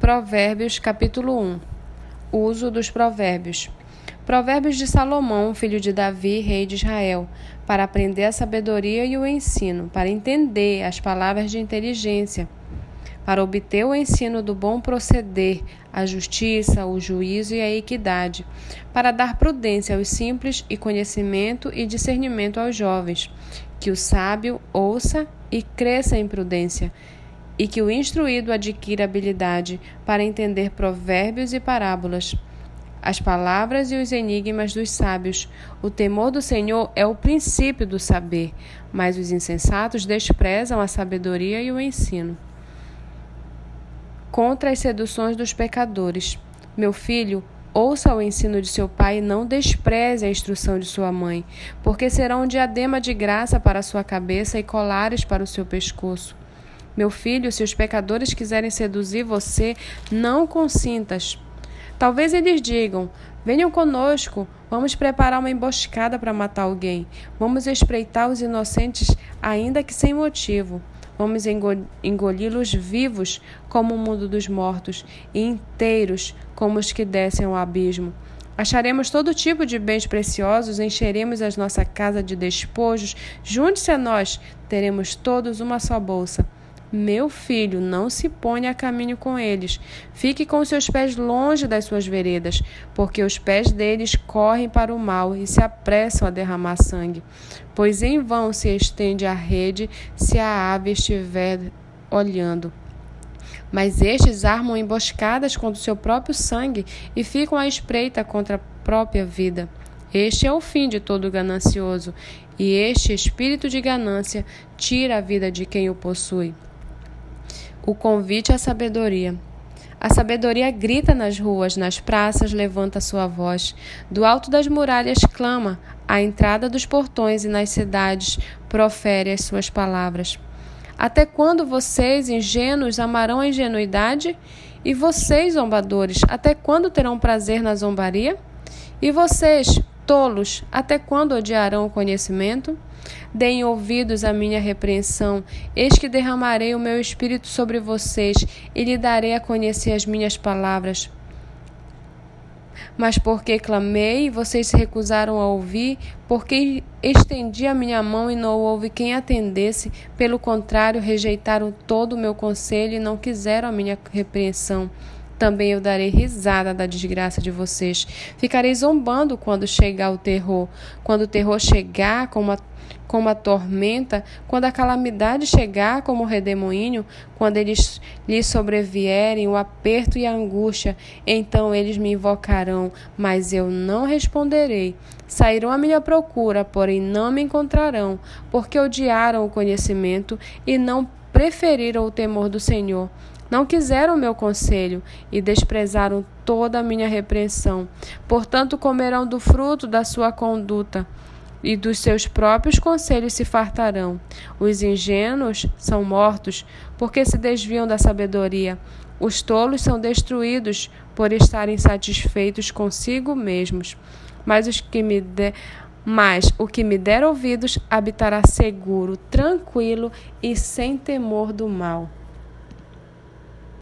Provérbios, capítulo 1 Uso dos provérbios. Provérbios de Salomão, filho de Davi, rei de Israel, para aprender a sabedoria e o ensino, para entender as palavras de inteligência, para obter o ensino do bom proceder, a justiça, o juízo e a equidade, para dar prudência aos simples e conhecimento e discernimento aos jovens, que o sábio ouça e cresça em prudência e que o instruído adquira habilidade para entender provérbios e parábolas, as palavras e os enigmas dos sábios. O temor do Senhor é o princípio do saber, mas os insensatos desprezam a sabedoria e o ensino. Contra as seduções dos pecadores. Meu filho, Ouça o ensino de seu pai e não despreze a instrução de sua mãe, porque será um diadema de graça para sua cabeça e colares para o seu pescoço. Meu filho, se os pecadores quiserem seduzir você, não consintas. Talvez eles digam: Venham conosco, vamos preparar uma emboscada para matar alguém. Vamos espreitar os inocentes, ainda que sem motivo. Vamos engoli-los vivos como o mundo dos mortos e inteiros como os que descem ao abismo. Acharemos todo tipo de bens preciosos, encheremos a nossa casa de despojos. Junte-se a nós, teremos todos uma só bolsa. Meu filho, não se ponha a caminho com eles. Fique com seus pés longe das suas veredas, porque os pés deles correm para o mal e se apressam a derramar sangue. Pois em vão se estende a rede se a ave estiver olhando. Mas estes armam emboscadas contra o seu próprio sangue e ficam à espreita contra a própria vida. Este é o fim de todo ganancioso, e este espírito de ganância tira a vida de quem o possui. O convite à sabedoria. A sabedoria grita nas ruas, nas praças, levanta sua voz. Do alto das muralhas clama, à entrada dos portões e nas cidades profere as suas palavras. Até quando vocês, ingênuos, amarão a ingenuidade? E vocês, zombadores, até quando terão prazer na zombaria? E vocês, tolos, até quando odiarão o conhecimento? Deem ouvidos à minha repreensão. Eis que derramarei o meu espírito sobre vocês e lhe darei a conhecer as minhas palavras. Mas porque clamei vocês se recusaram a ouvir, porque estendi a minha mão e não houve quem atendesse, pelo contrário, rejeitaram todo o meu conselho e não quiseram a minha repreensão também eu darei risada da desgraça de vocês. Ficarei zombando quando chegar o terror. Quando o terror chegar como a como a tormenta, quando a calamidade chegar como o redemoinho, quando eles lhes sobrevierem o aperto e a angústia, então eles me invocarão, mas eu não responderei. Sairão à minha procura, porém não me encontrarão, porque odiaram o conhecimento e não preferiram o temor do Senhor. Não quiseram meu conselho e desprezaram toda a minha repreensão. Portanto, comerão do fruto da sua conduta e dos seus próprios conselhos se fartarão. Os ingênuos são mortos porque se desviam da sabedoria. Os tolos são destruídos por estarem satisfeitos consigo mesmos. Mas os que me de... mas o que me der ouvidos habitará seguro, tranquilo e sem temor do mal.